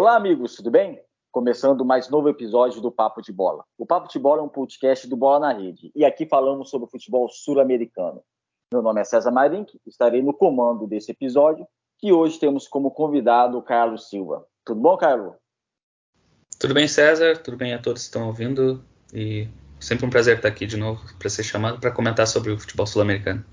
Olá, amigos, tudo bem? Começando mais novo episódio do Papo de Bola. O Papo de Bola é um podcast do Bola na Rede e aqui falamos sobre o futebol sul-americano. Meu nome é César Marink, estarei no comando desse episódio, que hoje temos como convidado o Carlos Silva. Tudo bom, Carlos? Tudo bem, César? Tudo bem a todos que estão ouvindo? E sempre um prazer estar aqui de novo para ser chamado para comentar sobre o futebol sul-americano.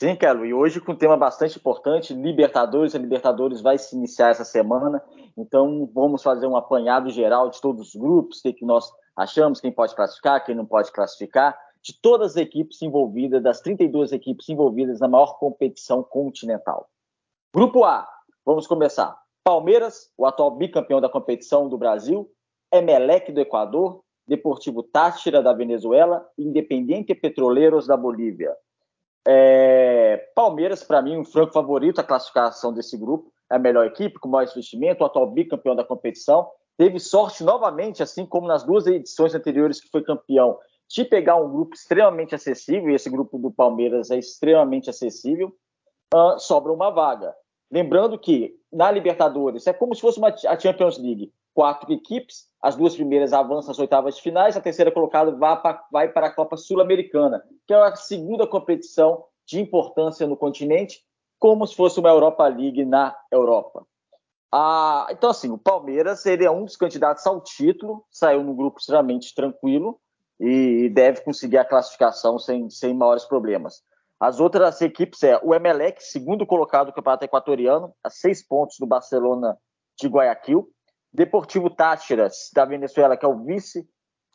Sim, Carlos, e hoje com um tema bastante importante, Libertadores. A Libertadores vai se iniciar essa semana, então vamos fazer um apanhado geral de todos os grupos, o que nós achamos, quem pode classificar, quem não pode classificar, de todas as equipes envolvidas, das 32 equipes envolvidas na maior competição continental. Grupo A, vamos começar. Palmeiras, o atual bicampeão da competição do Brasil, Emelec do Equador, Deportivo Táchira da Venezuela Independiente Petroleiros da Bolívia. É, Palmeiras, para mim, um franco favorito à classificação desse grupo. É a melhor equipe, com maior investimento, o atual bicampeão da competição. Teve sorte novamente, assim como nas duas edições anteriores que foi campeão, de pegar um grupo extremamente acessível, e esse grupo do Palmeiras é extremamente acessível. Uh, sobra uma vaga. Lembrando que na Libertadores é como se fosse uma, a Champions League. Quatro equipes, as duas primeiras avançam às oitavas de finais, a terceira colocada vai para, a Copa Sul-Americana, que é a segunda competição de importância no continente, como se fosse uma Europa League na Europa. Ah, então, assim, o Palmeiras ele é um dos candidatos ao título, saiu num grupo extremamente tranquilo e deve conseguir a classificação sem, sem maiores problemas. As outras equipes é o Emelec, segundo colocado do Campeonato Equatoriano, a seis pontos do Barcelona de Guayaquil. Deportivo Táchira, da Venezuela, que é o vice,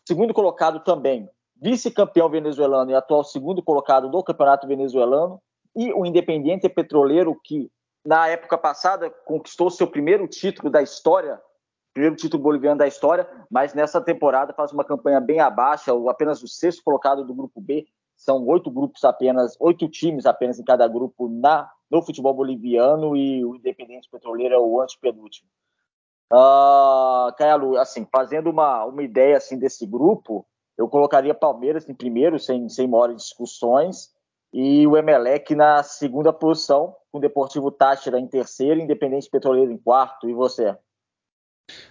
segundo colocado também, vice-campeão venezuelano e atual segundo colocado do Campeonato Venezuelano. E o Independiente Petroleiro, que na época passada conquistou seu primeiro título da história, primeiro título boliviano da história, mas nessa temporada faz uma campanha bem abaixo, apenas o sexto colocado do Grupo B, são oito grupos apenas, oito times apenas em cada grupo na, no futebol boliviano e o Independente Petroleiro é o antepenúltimo. Uh, Caialu, assim, fazendo uma, uma ideia assim desse grupo, eu colocaria Palmeiras em primeiro, sem, sem maiores discussões, e o Emelec na segunda posição, com o Deportivo Táchira em terceiro, Independente Petroleiro em quarto. E você?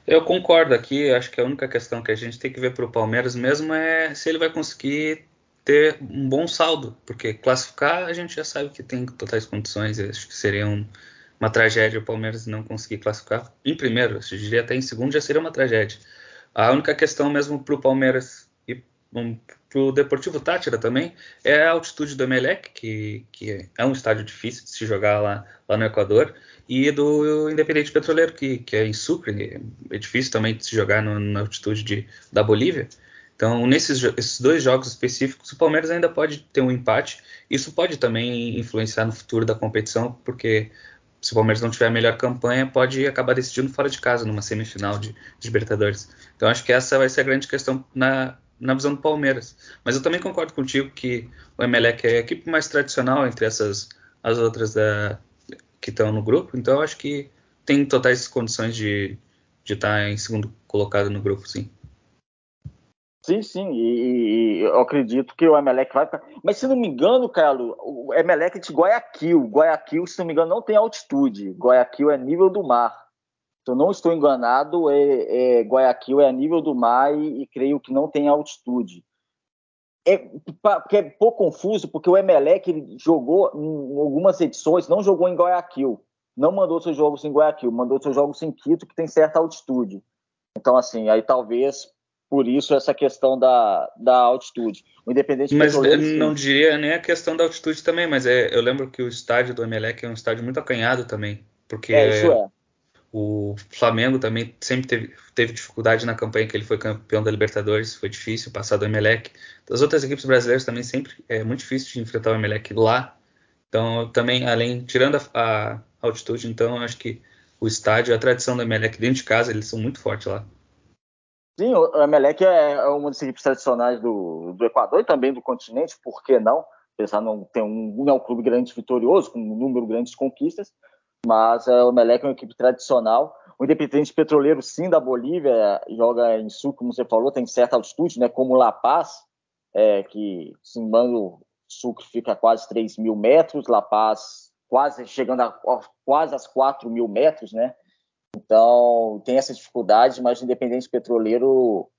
Eu concordo aqui, acho que a única questão que a gente tem que ver para o Palmeiras mesmo é se ele vai conseguir ter um bom saldo, porque classificar a gente já sabe que tem totais condições, acho que seria um, uma tragédia o Palmeiras não conseguir classificar em primeiro, eu diria até em segundo já seria uma tragédia. A única questão mesmo para o Palmeiras e um, para o Deportivo Tátira também é a altitude do Emelec, que, que é um estádio difícil de se jogar lá, lá no Equador, e do Independente Petroleiro, que, que é em Sucre, é difícil também de se jogar no, na altitude de, da Bolívia. Então, nesses dois jogos específicos, o Palmeiras ainda pode ter um empate. Isso pode também influenciar no futuro da competição, porque se o Palmeiras não tiver a melhor campanha, pode acabar decidindo fora de casa, numa semifinal de, de Libertadores. Então, acho que essa vai ser a grande questão na, na visão do Palmeiras. Mas eu também concordo contigo que o Emelec é a equipe mais tradicional entre essas as outras da, que estão no grupo. Então, acho que tem totais condições de, de estar em segundo colocado no grupo, sim. Sim, sim, e, e, eu acredito que o Emelec vai. Mas se não me engano, Carlos, o Emelec é de Guayaquil. Guayaquil, se não me engano, não tem altitude. Guayaquil é nível do mar. Se eu não estou enganado, é, é Guayaquil é nível do mar e, e, creio que não tem altitude. É, porque é pouco confuso, porque o Emelec ele jogou em algumas edições, não jogou em Guayaquil. Não mandou seus jogos em Guayaquil, mandou seus jogos em Quito, que tem certa altitude. Então, assim, aí talvez por isso essa questão da, da altitude. O Independente Mas não diria nem a questão da altitude também, mas é, eu lembro que o estádio do Emelec é um estádio muito acanhado também, porque é, isso é. o Flamengo também sempre teve, teve, dificuldade na campanha que ele foi campeão da Libertadores, foi difícil passar do Emelec. As outras equipes brasileiras também sempre é muito difícil de enfrentar o Emelec lá. Então, também, além, tirando a, a altitude, então, acho que o estádio, a tradição do Emelec dentro de casa, eles são muito fortes lá. Sim, o Emelec é, é uma das equipes tradicionais do, do Equador e também do continente, por que não? Apesar de não ter um, não é um clube grande vitorioso, com um número grande de conquistas, mas é, o Emelec é uma equipe tradicional. O Independente Petroleiro, sim, da Bolívia, joga em sul, como você falou, tem certa altitude, né, como La Paz, é, que, se não Sucre fica a quase 3 mil metros, La Paz quase chegando a, a quase as 4 mil metros, né? Então, tem essa dificuldade, mas o Independente Petroleiro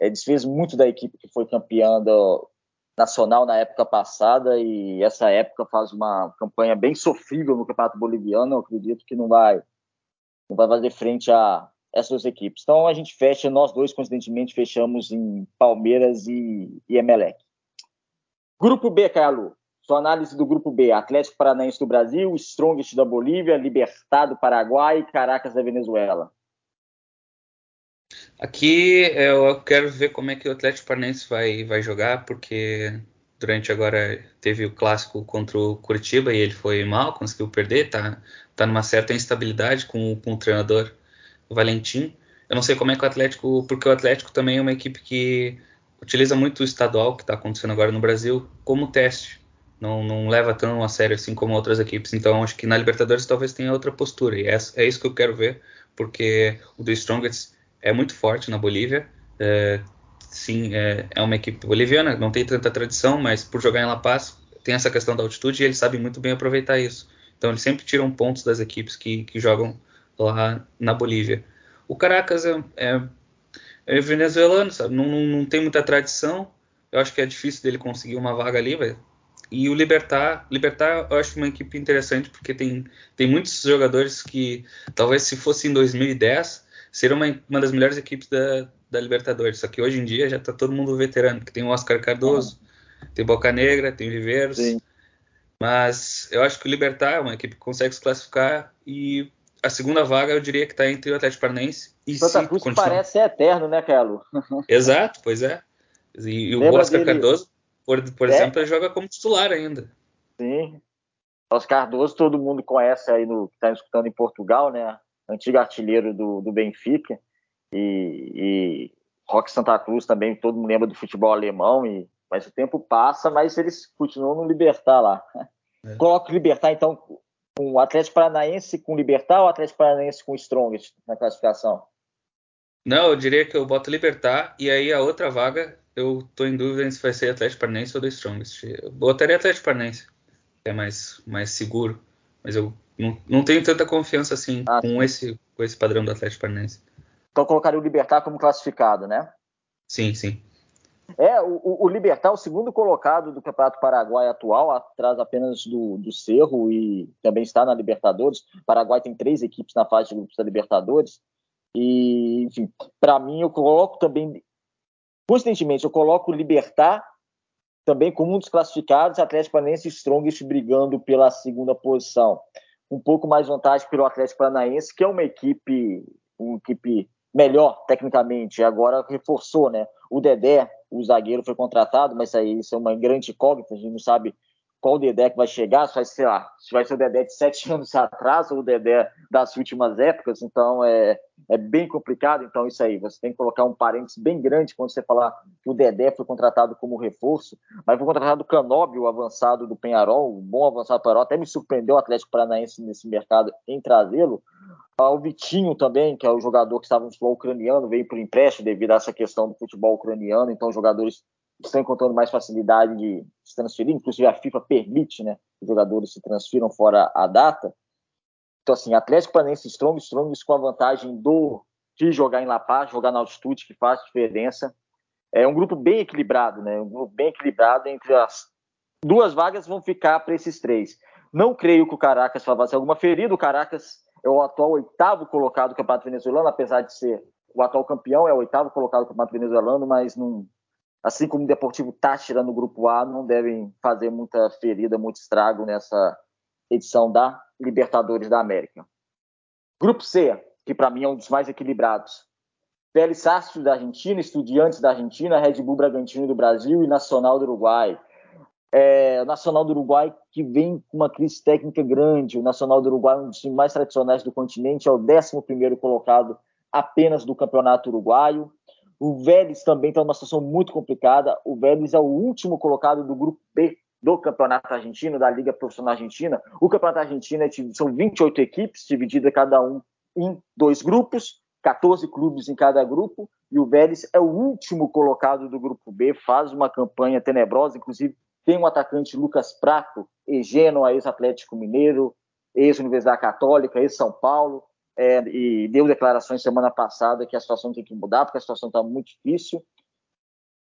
é, desfez muito da equipe que foi campeã do nacional na época passada e essa época faz uma campanha bem sofrível no Campeonato Boliviano. Eu acredito que não vai, não vai fazer frente a essas equipes. Então, a gente fecha, nós dois, coincidentemente, fechamos em Palmeiras e, e Emelec. Grupo B, Carlos. Sua análise do grupo B: Atlético Paranaense do Brasil, Strongest da Bolívia, Libertad do Paraguai e Caracas da Venezuela. Aqui eu quero ver como é que o Atlético Paranaense vai, vai jogar, porque durante agora teve o clássico contra o Curitiba e ele foi mal, conseguiu perder, tá, tá numa certa instabilidade com, com o treinador Valentim. Eu não sei como é que o Atlético, porque o Atlético também é uma equipe que utiliza muito o estadual que está acontecendo agora no Brasil como teste não, não leva tão a sério assim como outras equipes. Então acho que na Libertadores talvez tenha outra postura. E é, é isso que eu quero ver, porque o The Strongest é muito forte na Bolívia. É, sim, é, é, uma equipe boliviana, não tem tanta tradição, mas por jogar em La Paz tem essa questão da altitude e eles sabem muito bem aproveitar isso. Então eles sempre tiram pontos das equipes que, que jogam lá na Bolívia. O Caracas é, é, é venezuelano, sabe? Não, não, não, tem muita tradição. Eu acho que é difícil dele conseguir uma vaga ali, vai e o Libertar, Libertar eu acho uma equipe interessante porque tem, tem muitos jogadores que talvez se fosse em 2010 seria uma, uma das melhores equipes da, da Libertadores. Só que hoje em dia já está todo mundo veterano, porque tem o Oscar Cardoso, uhum. tem Boca Negra, tem o Viveiros. Sim. Mas eu acho que o Libertar é uma equipe que consegue se classificar e a segunda vaga eu diria que está entre o Atlético Paranaense e Santa Cruz continuar... parece ser eterno, né, Carlos? Exato, pois é. E, e o Oscar dele... Cardoso por, por é. exemplo, ele joga como titular ainda. Sim. Oscar Cardoso, todo mundo conhece aí no que está escutando em Portugal, né? Antigo artilheiro do, do Benfica. E, e Roque Santa Cruz também, todo mundo lembra do futebol alemão. E, mas o tempo passa, mas eles continuam no Libertar lá. É. Coloca o Libertar, então, com o Atlético Paranaense com o Libertar ou o Atlético Paranaense com o Strongest na classificação? Não, eu diria que eu boto Libertar e aí a outra vaga eu tô em dúvida se vai ser Atlético Paranaense ou The Strongest. Eu botaria Atlético Paranaense, que é mais, mais seguro, mas eu não, não tenho tanta confiança assim ah, com, esse, com esse padrão do Atlético Paranaense. Então colocaria o Libertar como classificado, né? Sim, sim. É, o, o Libertar, o segundo colocado do Campeonato Paraguai atual, atrás apenas do, do Cerro e também está na Libertadores. O Paraguai tem três equipes na fase de grupos da Libertadores. E, enfim, para mim, eu coloco também Coincidentemente, eu coloco Libertar também como um dos classificados, Atlético Paranaense e Strongest brigando pela segunda posição. Um pouco mais vantagem pelo Atlético Paranaense, que é uma equipe, uma equipe melhor tecnicamente, agora reforçou, né? O Dedé, o zagueiro, foi contratado, mas aí isso é uma grande incógnita, a gente não sabe qual Dedé que vai chegar, se vai ser, lá, se vai ser o Dedé de sete anos atrás ou o Dedé das últimas épocas, então é, é bem complicado, então isso aí, você tem que colocar um parênteses bem grande quando você falar que o Dedé foi contratado como reforço, mas foi contratado o Canóbio, o avançado do Penharol, um bom avançado do Penharol, até me surpreendeu o Atlético Paranaense nesse mercado em trazê-lo, ah, o Vitinho também, que é o jogador que estava no futebol ucraniano, veio por empréstimo devido a essa questão do futebol ucraniano, então os jogadores estão encontrando mais facilidade de se transferir, inclusive a FIFA permite né, que os jogadores se transfiram fora a data. Então, assim, Atlético Paranaense Strong, Strong com a vantagem do de jogar em La Paz, jogar na altitude, que faz diferença. É um grupo bem equilibrado, né? Um grupo bem equilibrado entre as duas vagas vão ficar para esses três. Não creio que o Caracas vá fazer alguma ferida. O Caracas é o atual oitavo colocado do Campeonato Venezuelano, apesar de ser o atual campeão, é o oitavo colocado do Campeonato Venezuelano, mas não, assim como o Deportivo Táchira no grupo A, não devem fazer muita ferida, muito estrago nessa edição da Libertadores da América. Grupo C, que para mim é um dos mais equilibrados. Vélez Sarsfield da Argentina, Estudiantes da Argentina, Red Bull Bragantino do Brasil e Nacional do Uruguai. É, Nacional do Uruguai que vem com uma crise técnica grande. O Nacional do Uruguai, um dos times mais tradicionais do continente, é o 11 colocado apenas do Campeonato Uruguaio. O Vélez também está numa situação muito complicada. O Vélez é o último colocado do grupo B do Campeonato Argentino, da Liga Profissional Argentina. O Campeonato Argentino é, são 28 equipes, divididas cada um em dois grupos, 14 clubes em cada grupo, e o Vélez é o último colocado do grupo B, faz uma campanha tenebrosa, inclusive tem um atacante, Lucas Prato, ex-Genoa, ex-Atlético Mineiro, ex-Universidade Católica, ex-São Paulo, é, e deu declarações semana passada que a situação tem que mudar, porque a situação está muito difícil.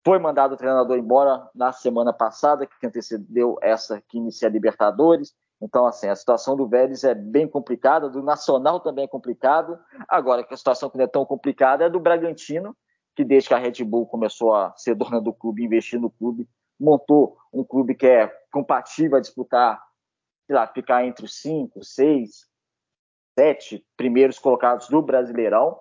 Foi mandado o treinador embora na semana passada, que antecedeu essa que inicia a Libertadores. Então, assim, a situação do Vélez é bem complicada, do Nacional também é complicado. Agora, que a situação que não é tão complicada é do Bragantino, que desde que a Red Bull começou a ser dona do clube, investir no clube, montou um clube que é compatível a disputar, sei lá, ficar entre os cinco, seis, sete primeiros colocados do Brasileirão.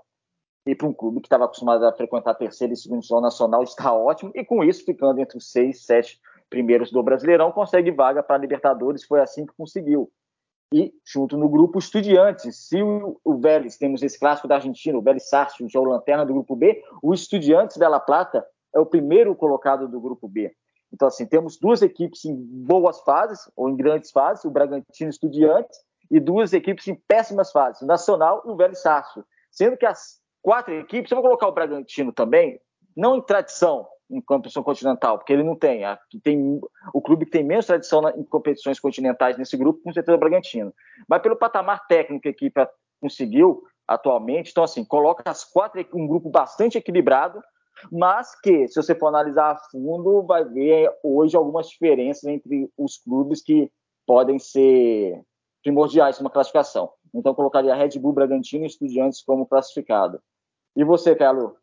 E para um clube que estava acostumado a frequentar a terceira e segunda divisão nacional, está ótimo. E com isso, ficando entre os seis, sete primeiros do Brasileirão, consegue vaga para a Libertadores. Foi assim que conseguiu. E junto no grupo Estudiantes, se o, o Vélez, temos esse clássico da Argentina, o Vélez Sarsfield, é o lanterna do grupo B, o Estudiantes Bela Plata é o primeiro colocado do grupo B. Então, assim, temos duas equipes em boas fases, ou em grandes fases, o Bragantino Estudiantes, e duas equipes em péssimas fases, Nacional e o Vélez Sarsfield. Sendo que as quatro equipes, eu vou colocar o Bragantino também, não em tradição, em competição continental, porque ele não tem. tem o clube que tem menos tradição em competições continentais nesse grupo, com certeza é o Bragantino. Mas pelo patamar técnico que a equipe conseguiu atualmente, então assim, coloca as quatro um grupo bastante equilibrado, mas que, se você for analisar a fundo, vai ver hoje algumas diferenças entre os clubes que podem ser primordiais numa classificação. Então, colocaria Red Bull, Bragantino e Estudiantes como classificado. E você, Carlos?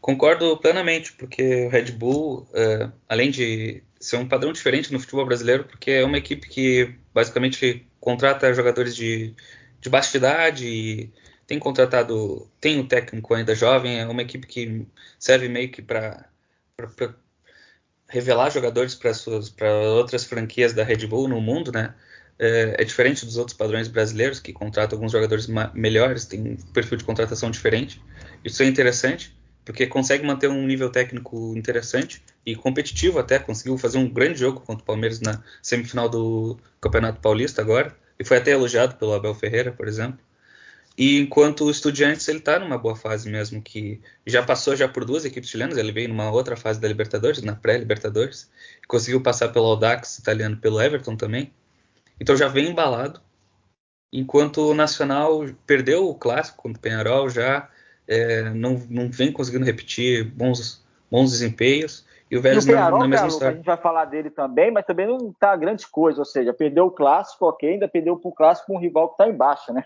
Concordo plenamente, porque o Red Bull, é, além de ser um padrão diferente no futebol brasileiro, porque é uma equipe que basicamente contrata jogadores de, de baixa idade tem contratado, tem um técnico ainda jovem, é uma equipe que serve meio que para revelar jogadores para outras franquias da Red Bull no mundo, né? É, é, diferente dos outros padrões brasileiros que contratam alguns jogadores melhores, tem um perfil de contratação diferente. Isso é interessante porque consegue manter um nível técnico interessante e competitivo até. Conseguiu fazer um grande jogo contra o Palmeiras na semifinal do Campeonato Paulista agora. E foi até elogiado pelo Abel Ferreira, por exemplo. E enquanto o Estudiantes ele está numa boa fase mesmo, que já passou já por duas equipes chilenas, ele veio numa outra fase da Libertadores, na pré-Libertadores, conseguiu passar pelo Audax italiano, pelo Everton também. Então já vem embalado. Enquanto o Nacional perdeu o clássico contra o Penharol, já é, não, não vem conseguindo repetir bons, bons desempenhos. E o Vélez na, na mesma história. A gente vai falar dele também, mas também não está grande coisa. Ou seja, perdeu o clássico, ok, ainda perdeu para o clássico com um rival que está embaixo, né?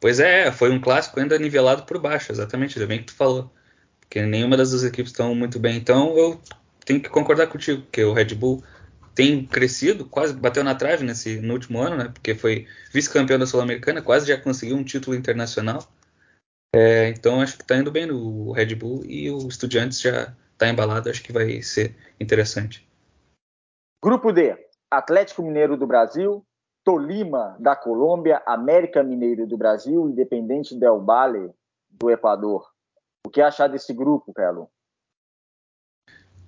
Pois é, foi um clássico ainda nivelado por baixo, exatamente, ainda bem que tu falou. Porque nenhuma das duas equipes estão muito bem. Então eu tenho que concordar contigo, que o Red Bull tem crescido, quase bateu na trave nesse, no último ano, né? Porque foi vice-campeão da Sul-Americana, quase já conseguiu um título internacional. É, então acho que está indo bem no Red Bull e o Estudiantes já está embalado, acho que vai ser interessante. Grupo D: Atlético Mineiro do Brasil, Tolima da Colômbia, América Mineiro do Brasil, Independente Del Valle do Equador. O que achar desse grupo, Carlos?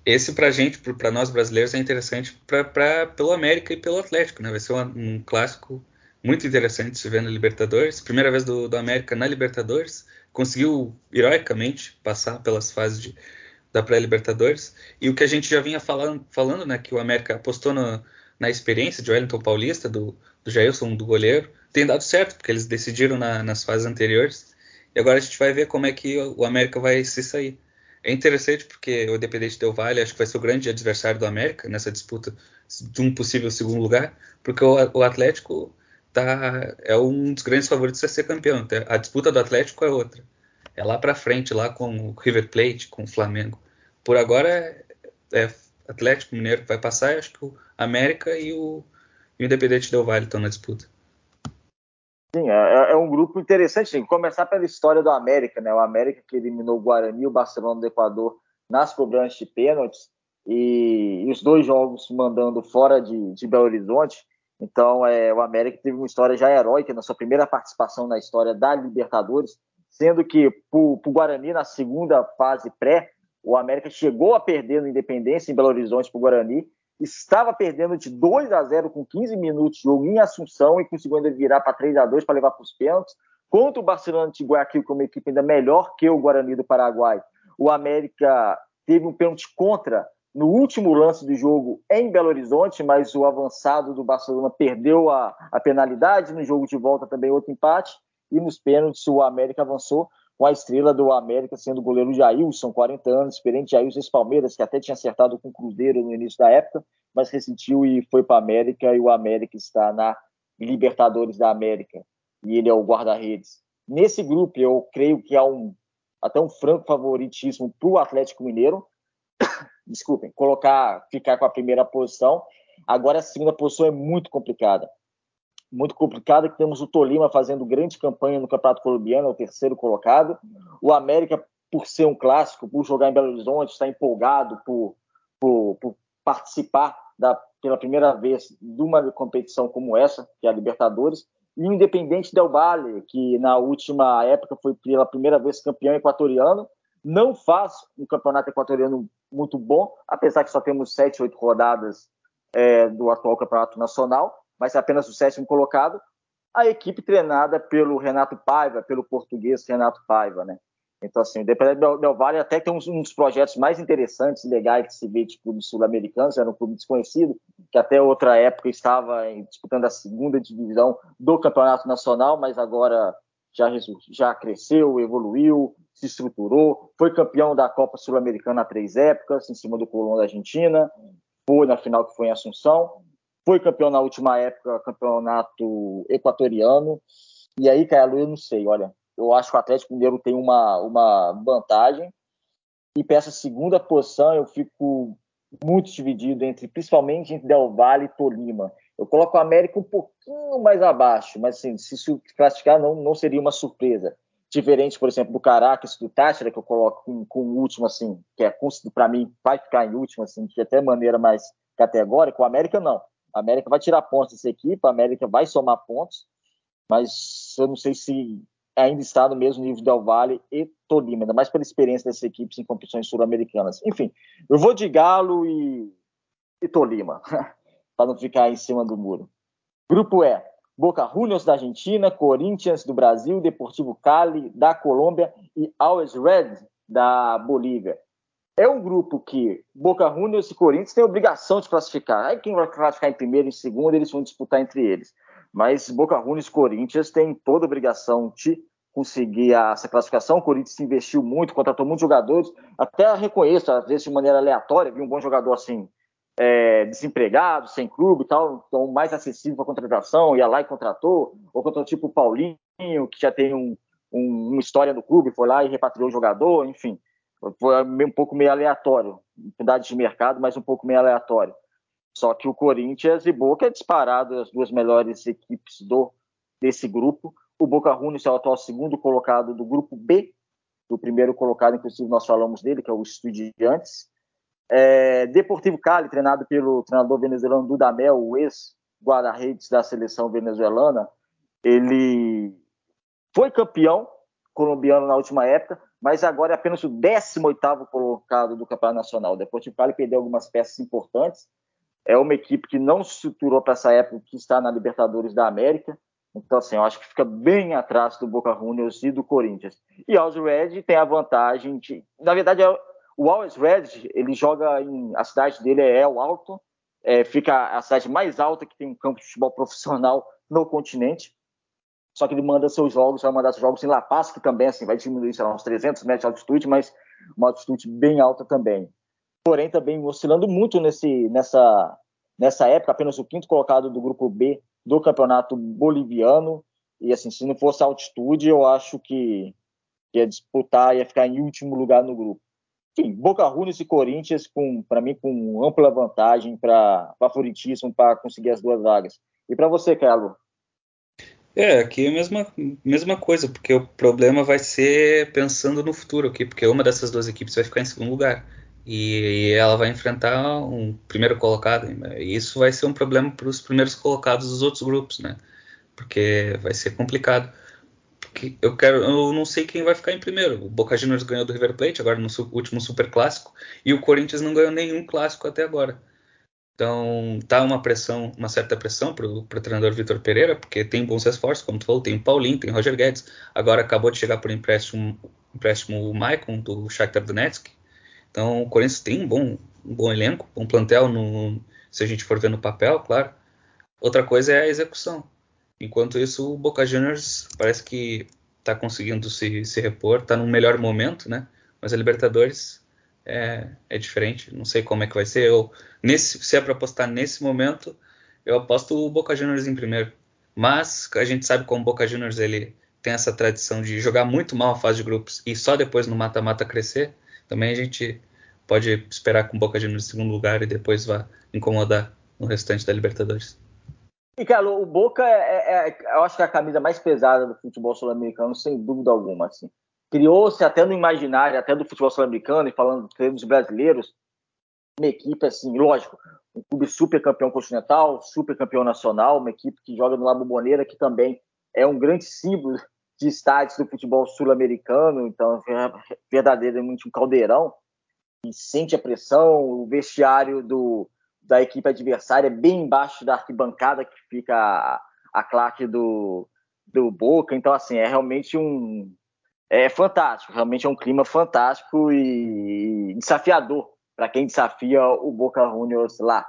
Esse pra gente, para nós brasileiros, é interessante pra, pra, pelo América e pelo Atlético, né? Vai ser um, um clássico muito interessante se ver na Libertadores. Primeira vez do, do, América na Libertadores. Conseguiu heroicamente passar pelas fases de, da pré-Libertadores. E o que a gente já vinha falando, falando né? Que o América apostou no, na experiência de Wellington Paulista, do, do Jailson, do goleiro. Tem dado certo, porque eles decidiram na, nas fases anteriores. E agora a gente vai ver como é que o América vai se sair. É interessante porque o Independente Del Valle acho que vai ser o grande adversário do América nessa disputa de um possível segundo lugar, porque o, Atlético tá, é um dos grandes favoritos a ser campeão. Então, a disputa do Atlético é outra. É lá para frente, lá com o River Plate, com o Flamengo. Por agora é, Atlético Mineiro que vai passar, acho que o América e o, e o Independente Del Valle estão na disputa. Sim, é, é, é, um grupo interessante. Que começar pela história do América, né? O América que eliminou o Guarani o Barcelona do Equador nas cobranças de pênaltis e, e os dois jogos mandando fora de, de Belo Horizonte. Então, é, o América teve uma história já heróica na sua primeira participação na história da Libertadores, sendo que para o Guarani, na segunda fase pré, o América chegou a perder no Independência em Belo Horizonte para o Guarani estava perdendo de 2 a 0 com 15 minutos de jogo em Assunção e conseguiu ainda virar para 3 a 2 para levar para os pênaltis. Contra o Barcelona de Guayaquil, com uma equipe ainda melhor que o Guarani do Paraguai, o América teve um pênalti contra no último lance do jogo em Belo Horizonte, mas o avançado do Barcelona perdeu a, a penalidade. No jogo de volta também outro empate. e nos pênaltis o América avançou com a estrela do América sendo o goleiro Jailson, 40 anos, experiente Jailson ex-Palmeiras, que até tinha acertado com o Cruzeiro no início da época, mas ressentiu e foi para a América, e o América está na Libertadores da América, e ele é o guarda-redes. Nesse grupo, eu creio que há um até um franco favoritismo para o Atlético Mineiro, desculpem, colocar, ficar com a primeira posição. Agora a segunda posição é muito complicada muito complicada, que temos o Tolima fazendo grande campanha no Campeonato Colombiano, é o terceiro colocado. O América, por ser um clássico, por jogar em Belo Horizonte, está empolgado por, por, por participar da, pela primeira vez de uma competição como essa, que é a Libertadores. E o Independente Del Valle, que na última época foi pela primeira vez campeão equatoriano, não faz um campeonato equatoriano muito bom, apesar que só temos sete, oito rodadas é, do atual campeonato nacional mas apenas o sétimo colocado, a equipe treinada pelo Renato Paiva, pelo português Renato Paiva, né? Então, assim, o Independente Del Valle até tem um dos projetos mais interessantes e legais que se vê de clubes sul-americanos, era um clube desconhecido, que até outra época estava disputando a segunda divisão do Campeonato Nacional, mas agora já, já cresceu, evoluiu, se estruturou, foi campeão da Copa Sul-Americana há três épocas, em cima do Colón da Argentina, foi na final que foi em Assunção, foi campeão na última época, campeonato equatoriano. E aí, cara, eu não sei, olha, eu acho que o Atlético Mineiro tem uma, uma vantagem. E para essa segunda posição, eu fico muito dividido entre, principalmente entre Del Valle e Tolima. Eu coloco o América um pouquinho mais abaixo, mas assim, se se classificar não, não seria uma surpresa. Diferente, por exemplo, do Caracas, do Táchira, que eu coloco com, com o último, assim, que é para mim vai ficar em último, assim, de até maneira mais categórica. O América não. A América vai tirar pontos dessa equipe, a América vai somar pontos, mas eu não sei se ainda está no mesmo nível Del Valle e Tolima, ainda mais pela experiência dessas equipes em competições sul-americanas. Enfim, eu vou de Galo e, e Tolima, para não ficar em cima do muro. Grupo E: Boca Juniors da Argentina, Corinthians do Brasil, Deportivo Cali da Colômbia e Always Red da Bolívia é um grupo que Boca Juniors e Corinthians têm obrigação de classificar. Aí quem vai classificar em primeiro e em segundo, eles vão disputar entre eles. Mas Boca Juniors e Corinthians têm toda a obrigação de conseguir essa classificação. O Corinthians investiu muito, contratou muitos jogadores. Até reconheço, às vezes de maneira aleatória, vi um bom jogador assim, é, desempregado, sem clube e tal, então mais acessível para contratação, ia lá e contratou. Ou contratou tipo o Paulinho, que já tem um, um, uma história no clube, foi lá e repatriou o jogador, enfim foi um pouco meio aleatório, unidade de mercado, mas um pouco meio aleatório. Só que o Corinthians e Boca é disparado as duas melhores equipes do desse grupo. O Boca Juniors é o atual segundo colocado do grupo B, do primeiro colocado, inclusive nós falamos dele, que é o Estudiantes. É, Deportivo Cali, treinado pelo treinador venezuelano Dudamel, o ex-guarda-redes da seleção venezuelana, ele foi campeão colombiano na última época, mas agora é apenas o 18º colocado do Campeonato Nacional. O Deportivo Cali perdeu algumas peças importantes. É uma equipe que não se estruturou para essa época, que está na Libertadores da América. Então, assim, eu acho que fica bem atrás do Boca Juniors e do Corinthians. E Always Red tem a vantagem de... Na verdade, é o Always Red, ele joga em... A cidade dele é El Alto, é, fica a cidade mais alta que tem um campo de futebol profissional no continente só que ele manda seus jogos, vai mandar seus jogos em La Paz, que também assim, vai diminuir, sei lá, uns 300 metros de altitude, mas uma altitude bem alta também. Porém, também oscilando muito nesse, nessa, nessa época, apenas o quinto colocado do grupo B do campeonato boliviano. E assim, se não fosse a altitude, eu acho que ia disputar, ia ficar em último lugar no grupo. Enfim, Boca Juniors e Corinthians, para mim, com ampla vantagem para favoritismo para conseguir as duas vagas. E para você, Carlos, é, aqui é a mesma, mesma coisa, porque o problema vai ser pensando no futuro aqui, porque uma dessas duas equipes vai ficar em segundo lugar e ela vai enfrentar um primeiro colocado. E isso vai ser um problema para os primeiros colocados dos outros grupos, né? Porque vai ser complicado. Porque eu quero, eu não sei quem vai ficar em primeiro. O Boca Juniors ganhou do River Plate agora no último Super Clássico e o Corinthians não ganhou nenhum clássico até agora. Então, tá uma pressão, uma certa pressão para o treinador Vitor Pereira, porque tem bons esforços, como tu falou, tem o Paulinho, tem o Roger Guedes, agora acabou de chegar por empréstimo, empréstimo o Maicon do Shakhtar Donetsk. Então, o Corinthians tem um bom, um bom elenco, um plantel, no, se a gente for ver no papel, claro. Outra coisa é a execução. Enquanto isso, o Boca Juniors parece que está conseguindo se, se repor, está num melhor momento, né? Mas a Libertadores é, é diferente, não sei como é que vai ser. Eu, nesse, se é para apostar nesse momento, eu aposto o Boca Juniors em primeiro. Mas a gente sabe como o Boca Juniors ele tem essa tradição de jogar muito mal a fase de grupos e só depois no mata-mata crescer. Também a gente pode esperar com o Boca Juniors em segundo lugar e depois vá incomodar no restante da Libertadores. E, cara, o Boca é, é, é, eu acho que é a camisa mais pesada do futebol sul-americano, sem dúvida alguma. Assim. Criou-se até no imaginário, até do futebol sul-americano, e falando dos brasileiros, uma equipe, assim, lógico, um clube super campeão continental, super campeão nacional, uma equipe que joga no La Bombonera, que também é um grande símbolo de estádios do futebol sul-americano, então é verdadeiramente um caldeirão, e sente a pressão, o vestiário do, da equipe adversária é bem embaixo da arquibancada que fica a, a claque do, do Boca, então assim, é realmente um é fantástico, realmente é um clima fantástico e desafiador para quem desafia o Boca Juniors lá.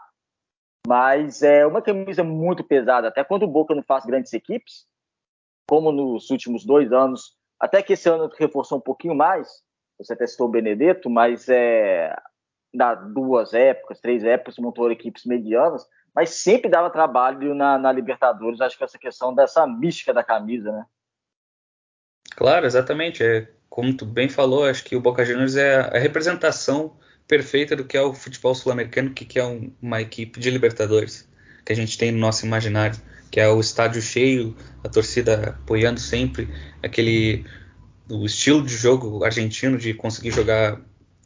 Mas é uma camisa muito pesada, até quando o Boca não faz grandes equipes, como nos últimos dois anos, até que esse ano reforçou um pouquinho mais, você testou o Benedetto, mas é, na duas épocas, três épocas, montou equipes medianas, mas sempre dava trabalho na, na Libertadores, acho que essa questão dessa mística da camisa, né? Claro, exatamente. É, como tu bem falou, acho que o Boca Juniors é a representação perfeita do que é o futebol sul-americano, que, que é um, uma equipe de Libertadores, que a gente tem no nosso imaginário que é o estádio cheio, a torcida apoiando sempre, aquele o estilo de jogo argentino de conseguir jogar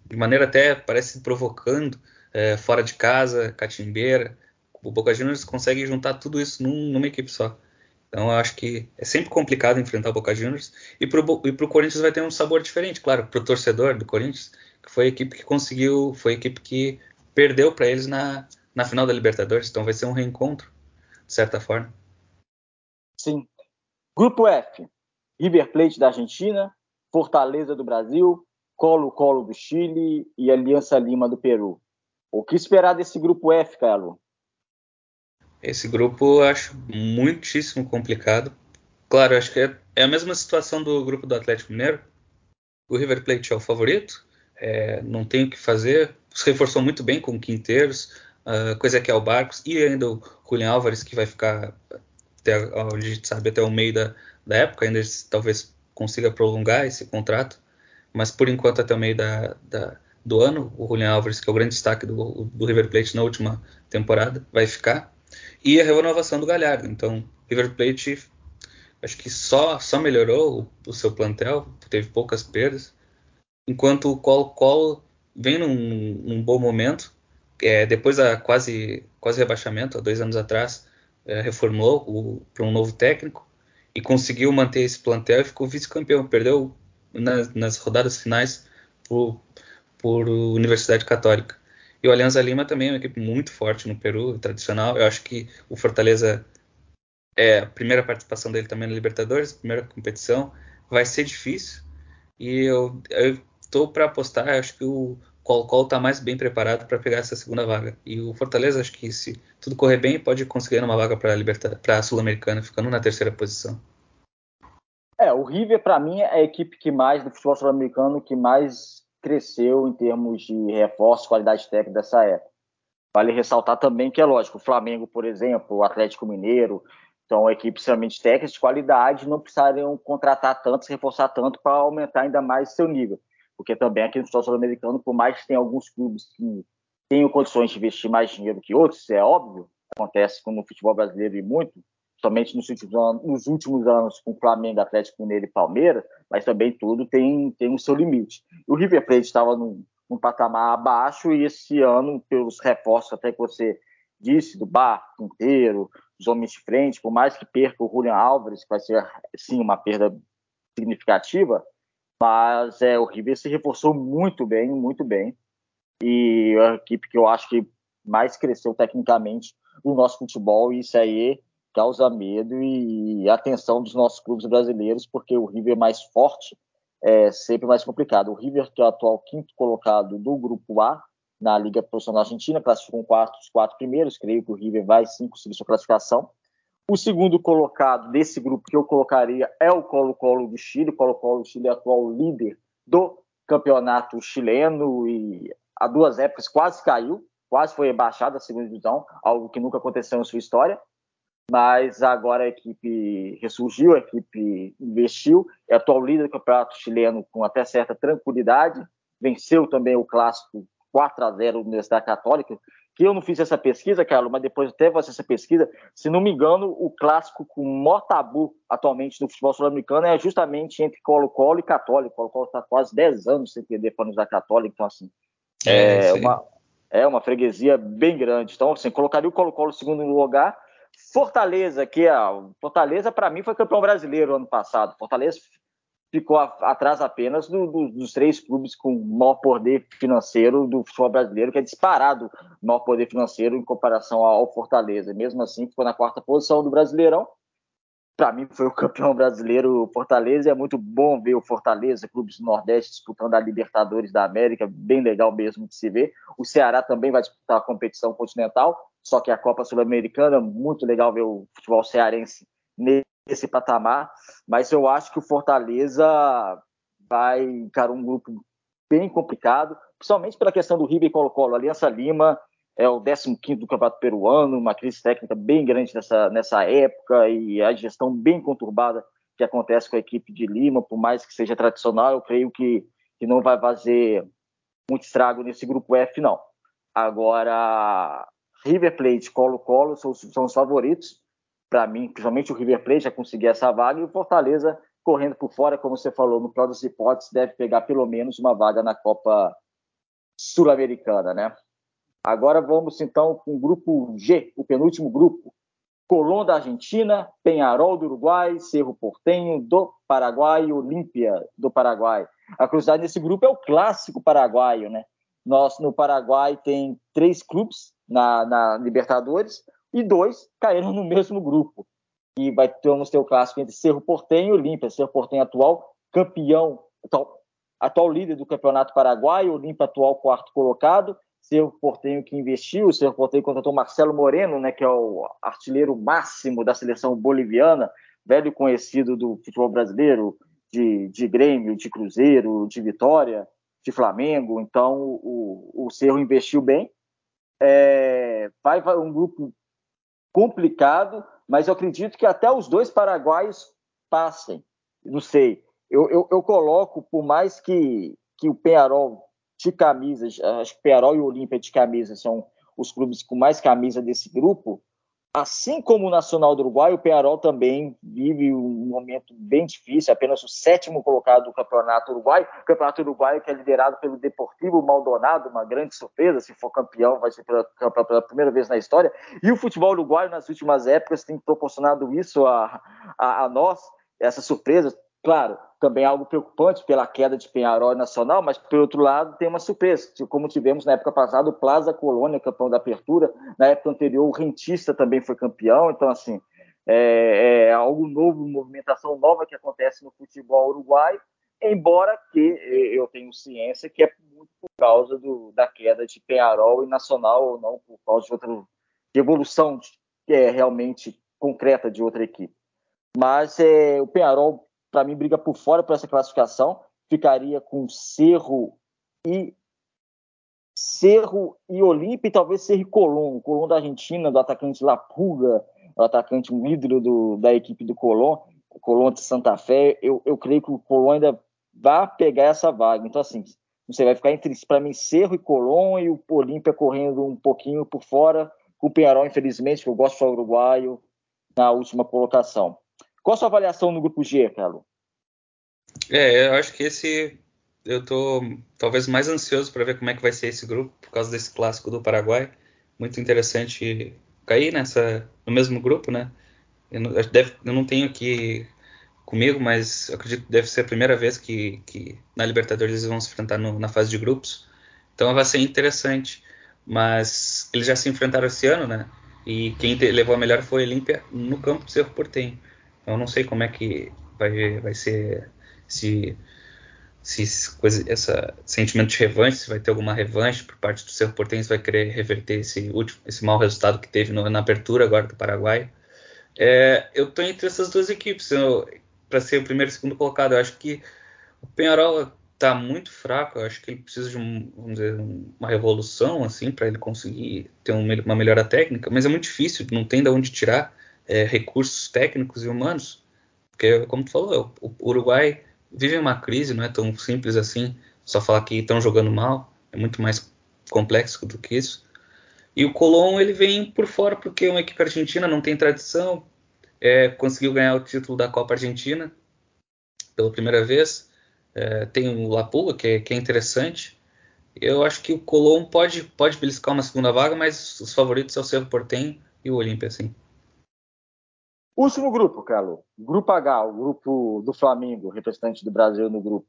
de maneira até parece provocando, é, fora de casa, catimbeira. O Boca Juniors consegue juntar tudo isso num, numa equipe só. Então acho que é sempre complicado enfrentar o Boca Juniors e para o Corinthians vai ter um sabor diferente, claro, para o torcedor do Corinthians, que foi a equipe que conseguiu, foi a equipe que perdeu para eles na, na final da Libertadores, então vai ser um reencontro de certa forma. Sim. Grupo F: River Plate da Argentina, Fortaleza do Brasil, Colo-Colo do Chile e Aliança Lima do Peru. O que esperar desse grupo F, Carlos? Esse grupo eu acho muitíssimo complicado. Claro, acho que é, é, a mesma situação do grupo do Atlético Mineiro. O River Plate é o favorito, é, não tem o que fazer. Se reforçou muito bem com Quinteiros, uh, coisa que é o Barcos e ainda o Julian Álvares, que vai ficar, até, a gente sabe, até o meio da, da época, ainda talvez consiga prolongar esse contrato, mas por enquanto até o meio da, da, do ano, o Julian Álvares, que é o grande destaque do, do, River Plate na última temporada, vai ficar, e a renovação do Galhardo. Então, River Plate acho que só, só melhorou o, o seu plantel, teve poucas perdas, enquanto o Colo-Colo vem num, num bom momento, é, depois da quase, quase rebaixamento, há dois anos atrás, é, reformulou para um novo técnico e conseguiu manter esse plantel e ficou vice-campeão. Perdeu nas, nas, rodadas finais por, por Universidade Católica. E o Alianza Lima também é uma equipe muito forte no Peru, tradicional. Eu acho que o Fortaleza é a primeira participação dele também na Libertadores, primeira competição. Vai ser difícil. E eu estou para apostar, acho que o Colo-Colo está mais bem preparado para pegar essa segunda vaga. E o Fortaleza, acho que se tudo correr bem, pode conseguir uma vaga para a Sul-Americana, ficando na terceira posição. É, o River, para mim, é a equipe que mais, do futebol sul-americano, que mais cresceu em termos de reforço, qualidade técnica dessa época. Vale ressaltar também que é lógico, o Flamengo, por exemplo, o Atlético Mineiro, são equipes extremamente técnicas de qualidade, não precisariam contratar tanto, se reforçar tanto para aumentar ainda mais seu nível porque também aqui no futebol sul-americano, por mais que tenha alguns clubes que tenham condições de investir mais dinheiro que outros, é óbvio, acontece como no futebol brasileiro e muito, somente nos últimos anos, nos últimos anos com Flamengo, Atlético Mineiro e Palmeiras, mas também tudo tem, tem o seu limite. O River Plate estava num, num patamar abaixo e esse ano, pelos reforços até que você disse, do Bar inteiro, os homens de frente, por mais que perca o Julian Álvares, que vai ser sim uma perda significativa, mas é, o River se reforçou muito bem, muito bem. E a equipe que eu acho que mais cresceu tecnicamente no nosso futebol, e isso aí causa medo e atenção dos nossos clubes brasileiros, porque o River mais forte é sempre mais complicado. O River, que é o atual quinto colocado do Grupo A na Liga Profissional Argentina, classificou com quatro, os quatro primeiros, creio que o River vai sim conseguir sua classificação. O segundo colocado desse grupo que eu colocaria é o Colo-Colo do Chile. O Colo-Colo do Chile é atual líder do campeonato chileno e há duas épocas quase caiu, quase foi rebaixado à segunda divisão, algo que nunca aconteceu em sua história. Mas agora a equipe ressurgiu, a equipe investiu, é atual líder do campeonato chileno com até certa tranquilidade, venceu também o clássico 4 a 0 da Universidade Católica, que eu não fiz essa pesquisa, Carlos, mas depois até vou fazer essa pesquisa. Se não me engano, o clássico com o maior tabu atualmente do futebol sul-americano é justamente entre Colo-Colo e Católico. Colo-Colo está quase 10 anos sem perder para nos Católica, então assim, é, é uma, é uma freguesia bem grande. Então, assim, colocaria o Colo-Colo em segundo lugar. Fortaleza, que é, Fortaleza para mim foi campeão brasileiro ano passado. Fortaleza ficou a, atrás apenas do, do, dos três clubes com maior poder financeiro do futebol brasileiro, que é disparado maior poder financeiro em comparação ao Fortaleza. Mesmo assim, ficou na quarta posição do Brasileirão. Para mim, foi o campeão brasileiro Fortaleza. E é muito bom ver o Fortaleza, clubes do Nordeste, disputando a Libertadores da América. Bem legal mesmo de se ver. O Ceará também vai disputar a competição continental, só que a Copa Sul-Americana. Muito legal ver o futebol cearense esse patamar, mas eu acho que o Fortaleza vai encarar um grupo bem complicado, principalmente pela questão do River e Colo-Colo. Aliança Lima é o 15 do Campeonato Peruano, uma crise técnica bem grande nessa, nessa época e a gestão bem conturbada que acontece com a equipe de Lima, por mais que seja tradicional, eu creio que, que não vai fazer muito estrago nesse grupo F, não. Agora, River Plate Colo-Colo são, são os favoritos para mim, principalmente o River Plate já conseguir essa vaga e o Fortaleza correndo por fora, como você falou, no pior das hipóteses, deve pegar pelo menos uma vaga na Copa Sul-Americana, né? Agora vamos então com o grupo G, o penúltimo grupo. Colón da Argentina, Penharol do Uruguai, Cerro Portenho do Paraguai e Olímpia do Paraguai. A curiosidade nesse grupo é o clássico paraguaio, né? Nós no Paraguai tem três clubes na, na Libertadores, e dois caíram no mesmo grupo. E vai vamos ter o clássico entre Cerro Portenho e Olímpia. Cerro Portenho atual campeão, atual, atual líder do Campeonato Paraguaio, Olímpia atual quarto colocado, Cerro Portenho que investiu, Cerro Portenho contratou Marcelo Moreno, né, que é o artilheiro máximo da seleção boliviana, velho conhecido do futebol brasileiro, de, de Grêmio, de Cruzeiro, de Vitória, de Flamengo. Então o, o Cerro investiu bem. É, vai, vai um grupo complicado, mas eu acredito que até os dois paraguaios passem. Não sei. Eu, eu, eu coloco, por mais que, que o Penharol de camisas, acho que Penharol e Olímpia de camisa são os clubes com mais camisa desse grupo, Assim como o Nacional do Uruguai, o Penharol também vive um momento bem difícil, apenas o sétimo colocado do Campeonato Uruguai. O Campeonato Uruguai que é liderado pelo Deportivo Maldonado, uma grande surpresa, se for campeão, vai ser pela, pela primeira vez na história. E o futebol uruguaio, nas últimas épocas, tem proporcionado isso a, a, a nós, essa surpresa. Claro, também algo preocupante pela queda de Penharol Nacional, mas, por outro lado, tem uma surpresa, como tivemos na época passada o Plaza Colônia, campeão da Apertura, na época anterior o Rentista também foi campeão, então, assim, é, é algo novo, movimentação nova que acontece no futebol uruguaio, embora que eu tenho ciência que é muito por causa do, da queda de Penharol e Nacional, ou não por causa de outra de evolução que é realmente concreta de outra equipe. Mas é, o Penharol para mim, briga por fora por essa classificação. Ficaria com Cerro e Cerro e Olímpia e talvez Cerro e Colón. O Colón da Argentina, do atacante Lapulga, o atacante um ídolo do, da equipe do Colón, Colón de Santa Fé. Eu, eu creio que o Colón ainda vai pegar essa vaga. Então, assim, você vai ficar entre, para mim, Cerro e Colón e o Olímpia correndo um pouquinho por fora, com o Penharol, infelizmente, que eu gosto do uruguaio, na última colocação. Qual a sua avaliação no grupo G, Carlos? É, eu acho que esse eu tô talvez mais ansioso para ver como é que vai ser esse grupo por causa desse clássico do Paraguai. Muito interessante cair nessa no mesmo grupo, né? Eu não, eu deve, eu não tenho aqui comigo, mas acredito que deve ser a primeira vez que, que na Libertadores eles vão se enfrentar no, na fase de grupos. Então vai ser interessante. Mas eles já se enfrentaram esse ano, né? E quem levou a melhor foi a Olímpia no campo do Cerro Portenho. Eu não sei como é que vai, vai ser se, se coisa, essa sentimento de revanche, se vai ter alguma revanche por parte do Cerro Portenho, vai querer reverter esse último, esse mau resultado que teve no, na abertura agora do Paraguai. É, eu estou entre essas duas equipes para ser o primeiro e segundo colocado. Eu acho que o Penharol está muito fraco. Eu acho que ele precisa de um, dizer, uma revolução assim para ele conseguir ter uma melhora técnica. Mas é muito difícil. Não tem de onde tirar é, recursos técnicos e humanos, porque como tu falou, o Uruguai vive uma crise. Não é tão simples assim. Só falar que estão jogando mal. É muito mais complexo do que isso. E o Colón ele vem por fora porque é uma equipe argentina, não tem tradição, é, conseguiu ganhar o título da Copa Argentina pela primeira vez. É, tem o Lapula, que é, que é, interessante. Eu acho que o Colón pode, pode beliscar uma segunda vaga, mas os favoritos são o Cerro Portenho e o Olímpia, sim. Último grupo, Carlos. Grupo H, o grupo do Flamengo, representante do Brasil no grupo.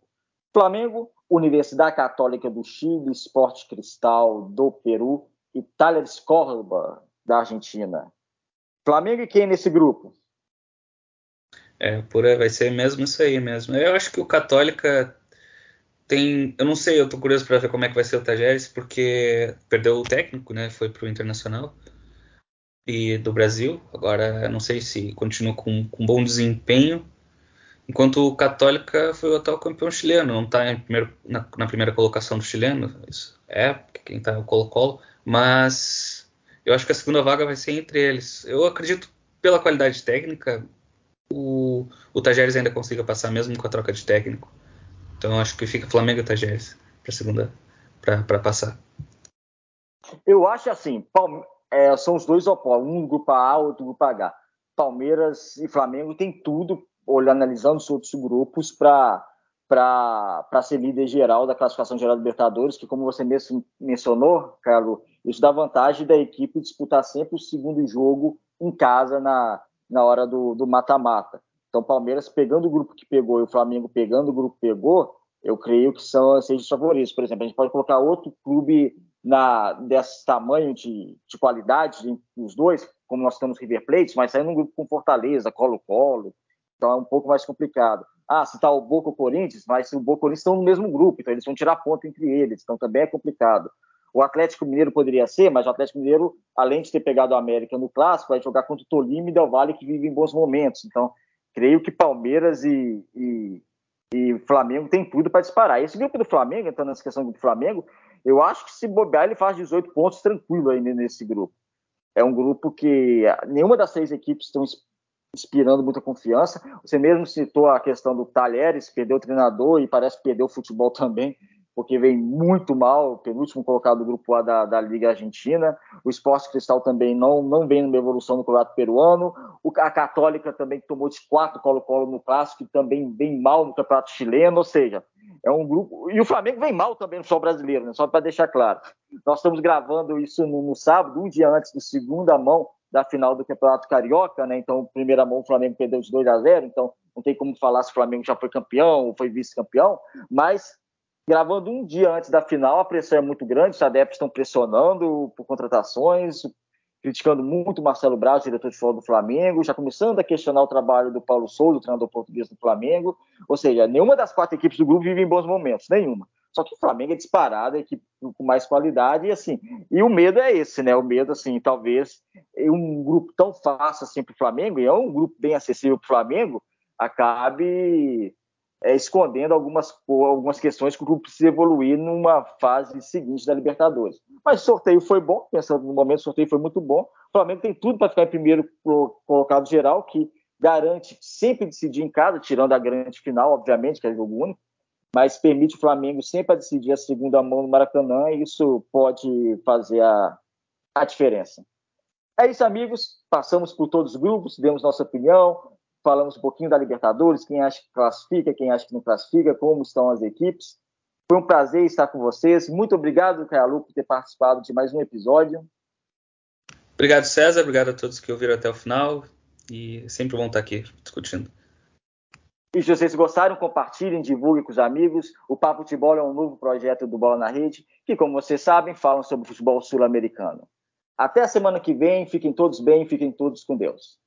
Flamengo, Universidade Católica do Chile, Esporte Cristal do Peru e Talleres Córdoba da Argentina. Flamengo e quem nesse grupo? É, por vai ser mesmo isso aí mesmo. Eu acho que o Católica tem, eu não sei, eu tô curioso para ver como é que vai ser o Tajeres, porque perdeu o técnico, né? Foi pro Internacional e do Brasil. Agora não sei se continua com, com bom desempenho. Enquanto o Católica foi o atual campeão chileno, não está na, na, primeira colocação do chileno, isso é, quem está é o Colo-Colo, mas eu acho que a segunda vaga vai ser entre eles. Eu acredito, pela qualidade técnica, o, o Tajeres ainda consiga passar mesmo com a troca de técnico. Então acho que fica Flamengo e Tajeres para segunda para passar. Eu acho assim, é, são os dois opostos, um grupo A, outro grupo H. Palmeiras e Flamengo tem tudo olhando, analisando os outros grupos para ser líder geral da classificação geral da Libertadores, que como você mesmo mencionou, Carlos, isso dá vantagem da equipe disputar sempre o segundo jogo em casa na, na hora do mata-mata. Então, Palmeiras pegando o grupo que pegou e o Flamengo pegando o grupo que pegou, eu creio que são sejam os favoritos. Por exemplo, a gente pode colocar outro clube na, desse tamanho de, de qualidade os dois, como nós temos River Plate, mas saindo um grupo com Fortaleza, Colo-Colo, então é um pouco mais complicado. Ah, se está o Boca o Corinthians, mas o Boca e o Corinthians estão no mesmo grupo, então eles vão tirar ponto entre eles, então também é complicado. O Atlético Mineiro poderia ser, mas o Atlético Mineiro, além de ter pegado o América no clássico, vai jogar contra o Tolima e Del Valle, que vive em bons momentos. Então, creio que Palmeiras e, e, e Flamengo tem tudo para disparar. Esse grupo do Flamengo, entrando nessa questão do Flamengo, eu acho que se bobear, ele faz 18 pontos tranquilo ainda nesse grupo. É um grupo que nenhuma das seis equipes estão inspirando muita confiança. Você mesmo citou a questão do Talheres, perdeu o treinador e parece que perdeu o futebol também, porque vem muito mal, penúltimo colocado do grupo A da, da Liga Argentina. O Esporte Cristal também não, não vem numa evolução no campeonato peruano. O, a Católica também tomou de quatro Colo-Colo no Clássico e também vem mal no campeonato chileno, ou seja, é um grupo. E o Flamengo vem mal também no Sol Brasileiro, né? só para deixar claro. Nós estamos gravando isso no, no sábado, um dia antes do segunda mão da final do Campeonato Carioca, né? Então, primeira mão, o Flamengo perdeu de 2 a 0, então não tem como falar se o Flamengo já foi campeão ou foi vice-campeão, mas gravando um dia antes da final, a pressão é muito grande, os adeptos estão pressionando por contratações, criticando muito Marcelo Braz, diretor de futebol do Flamengo, já começando a questionar o trabalho do Paulo Souza, treinador português do Flamengo. Ou seja, nenhuma das quatro equipes do grupo vive em bons momentos, nenhuma. Só que o Flamengo é disparado, a equipe com mais qualidade, e assim, e o medo é esse, né? O medo, assim, talvez um grupo tão fácil assim para o Flamengo, e é um grupo bem acessível para o Flamengo, acabe é, escondendo algumas, algumas questões que o grupo precisa evoluir numa fase seguinte da Libertadores. Mas o sorteio foi bom, pensando no momento, o sorteio foi muito bom. O Flamengo tem tudo para ficar em primeiro colocado geral, que garante sempre decidir em casa, tirando a grande final, obviamente, que é jogo único mas permite o Flamengo sempre decidir a segunda mão no Maracanã e isso pode fazer a, a diferença. É isso, amigos. Passamos por todos os grupos, demos nossa opinião, falamos um pouquinho da Libertadores, quem acha que classifica, quem acha que não classifica, como estão as equipes. Foi um prazer estar com vocês. Muito obrigado, Caio por ter participado de mais um episódio. Obrigado, César. Obrigado a todos que ouviram até o final. E é sempre bom estar aqui discutindo. E se vocês gostaram, compartilhem, divulguem com os amigos. O Papo Futebol é um novo projeto do Bola na Rede, que, como vocês sabem, falam sobre futebol sul-americano. Até a semana que vem, fiquem todos bem, fiquem todos com Deus.